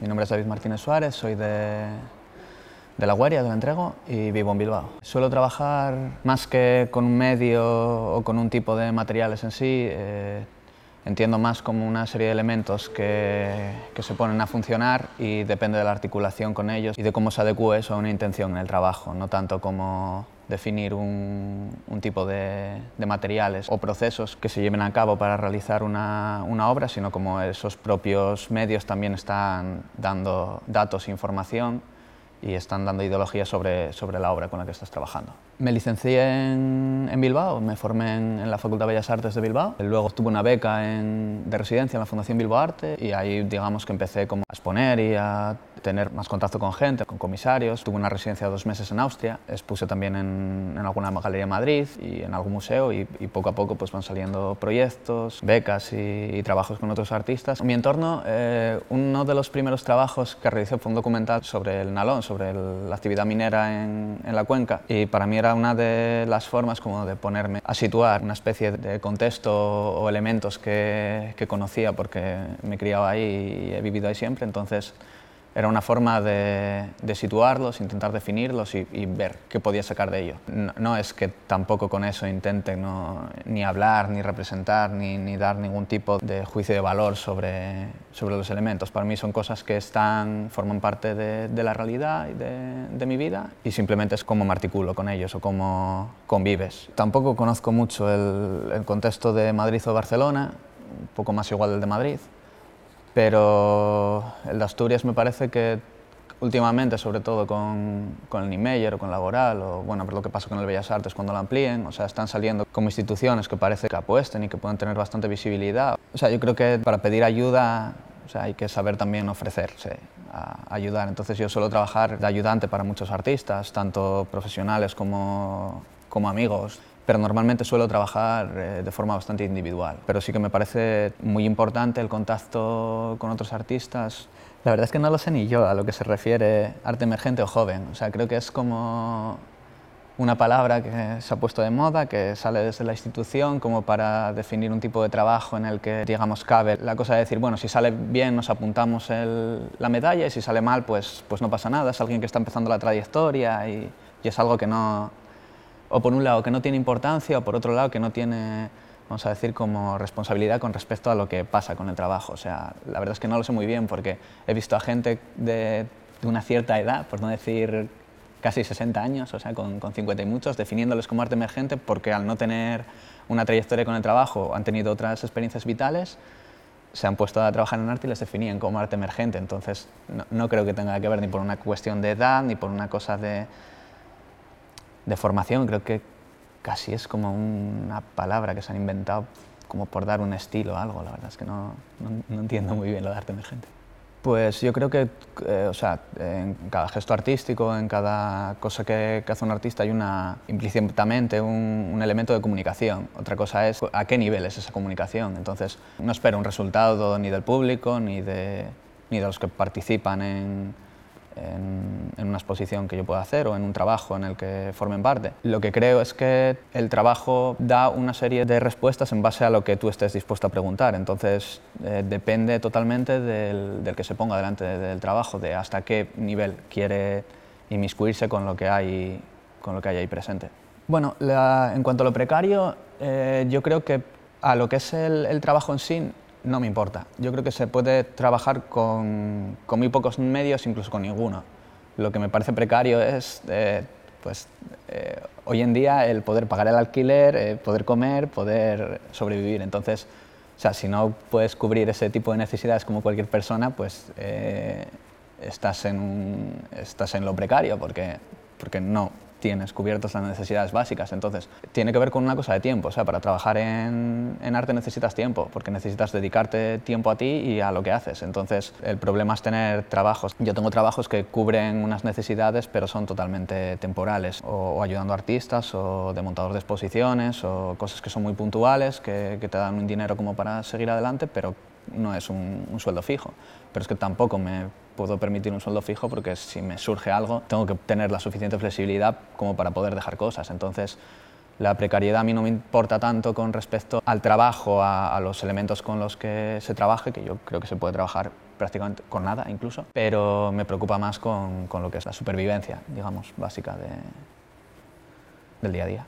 Mi nombre es David Martínez Suárez, soy de, de La Guaria, de la Entrego, y vivo en Bilbao. Suelo trabajar más que con un medio o con un tipo de materiales en sí, eh, entiendo más como una serie de elementos que, que, se ponen a funcionar y depende de la articulación con ellos y de cómo se adecue eso a una intención en el trabajo, no tanto como definir un, tipo de, materiales o procesos que se lleven a cabo para realizar una, una, obra, sino como esos propios medios también están dando datos e información y están dando ideología sobre, sobre la obra con la que estás trabajando. Me licencié en, en Bilbao, me formé en, en, la Facultad de Bellas Artes de Bilbao, luego obtuve una beca en, de residencia en la Fundación Bilbao Arte y ahí digamos que empecé como a exponer y a tener más contacto con gente, con comisarios. Tuve una residencia de dos meses en Austria, expuse también en, en alguna galería de Madrid y en algún museo y, y, poco a poco pues van saliendo proyectos, becas y, y trabajos con otros artistas. En mi entorno, eh, uno de los primeros trabajos que realicé fue un documental sobre el nalón, sobre el, la actividad minera en, en la cuenca y para mí era una de las formas como de ponerme a situar una especie de contexto o elementos que, que conocía porque me he criado ahí y he vivido ahí siempre, entonces era una forma de, de situarlos, intentar definirlos y, y, ver qué podía sacar de ello. No, no, es que tampoco con eso intente no, ni hablar, ni representar, ni, ni, dar ningún tipo de juicio de valor sobre, sobre los elementos. Para mí son cosas que están, forman parte de, de la realidad y de, de, mi vida y simplemente es cómo me articulo con ellos o cómo convives. Tampoco conozco mucho el, el contexto de Madrid o Barcelona, un poco más igual del de Madrid, pero el de Asturias me parece que últimamente, sobre todo con, con el Niemeyer o con Laboral, o bueno, por lo que pasa con el Bellas Artes cuando lo amplíen, o sea, están saliendo como instituciones que parece que apuesten y que pueden tener bastante visibilidad. O sea, yo creo que para pedir ayuda o sea, hay que saber también ofrecerse a ayudar. Entonces yo suelo trabajar de ayudante para muchos artistas, tanto profesionales como, como amigos pero normalmente suelo trabajar eh, de forma bastante individual. Pero sí que me parece muy importante el contacto con otros artistas. La verdad es que no lo sé ni yo a lo que se refiere arte emergente o joven. O sea, creo que es como una palabra que se ha puesto de moda, que sale desde la institución como para definir un tipo de trabajo en el que, digamos, cabe la cosa de decir, bueno, si sale bien nos apuntamos el, la medalla y si sale mal, pues, pues no pasa nada. Es alguien que está empezando la trayectoria y, y es algo que no, o por un lado que no tiene importancia o por otro lado que no tiene, vamos a decir, como responsabilidad con respecto a lo que pasa con el trabajo. O sea, la verdad es que no lo sé muy bien porque he visto a gente de, una cierta edad, por no decir casi 60 años, o sea, con, con 50 y muchos, definiéndoles como arte emergente porque al no tener una trayectoria con el trabajo, han tenido otras experiencias vitales, se han puesto a trabajar en arte y les definían como arte emergente. Entonces, no, no creo que tenga que ver ni por una cuestión de edad, ni por una cosa de, de formación, creo que casi es como una palabra que se han inventado como por dar un estilo a algo, la verdad es que no, no, entiendo muy bien lo de arte emergente. Pues yo creo que, eh, o sea, en cada gesto artístico, en cada cosa que, hace un artista hay una, implícitamente un, un, elemento de comunicación. Otra cosa es a qué nivel es esa comunicación. Entonces, no espero un resultado ni del público, ni de, ni de los que participan en, en, en, una exposición que yo pueda hacer o en un trabajo en el que formen parte. Lo que creo es que el trabajo da una serie de respuestas en base a lo que tú estés dispuesto a preguntar. Entonces, eh, depende totalmente del, del, que se ponga delante del trabajo, de hasta qué nivel quiere inmiscuirse con lo que hay, con lo que hay ahí presente. Bueno, la, en cuanto a lo precario, eh, yo creo que a lo que es el, el trabajo en sí, no me importa. Yo creo que se puede trabajar con, muy pocos medios, incluso con ninguno. Lo que me parece precario es, eh, pues, eh, hoy en día el poder pagar el alquiler, eh, poder comer, poder sobrevivir. Entonces, o sea, si no puedes cubrir ese tipo de necesidades como cualquier persona, pues eh, estás, en estás en lo precario, porque, porque no, tienes cubiertas las necesidades básicas. Entonces, tiene que ver con una cosa de tiempo. O sea, para trabajar en, en, arte necesitas tiempo, porque necesitas dedicarte tiempo a ti y a lo que haces. Entonces, el problema es tener trabajos. Yo tengo trabajos que cubren unas necesidades, pero son totalmente temporales. O, o ayudando a artistas, o de montador de exposiciones, o cosas que son muy puntuales, que, que te dan un dinero como para seguir adelante, pero no es un, sueldo fijo. Pero es que tampoco me puedo permitir un sueldo fijo porque si me surge algo tengo que tener la suficiente flexibilidad como para poder dejar cosas. Entonces, la precariedad a mí no me importa tanto con respecto al trabajo, a, los elementos con los que se trabaje, que yo creo que se puede trabajar prácticamente con nada incluso, pero me preocupa más con, con lo que es la supervivencia, digamos, básica de, del día a día.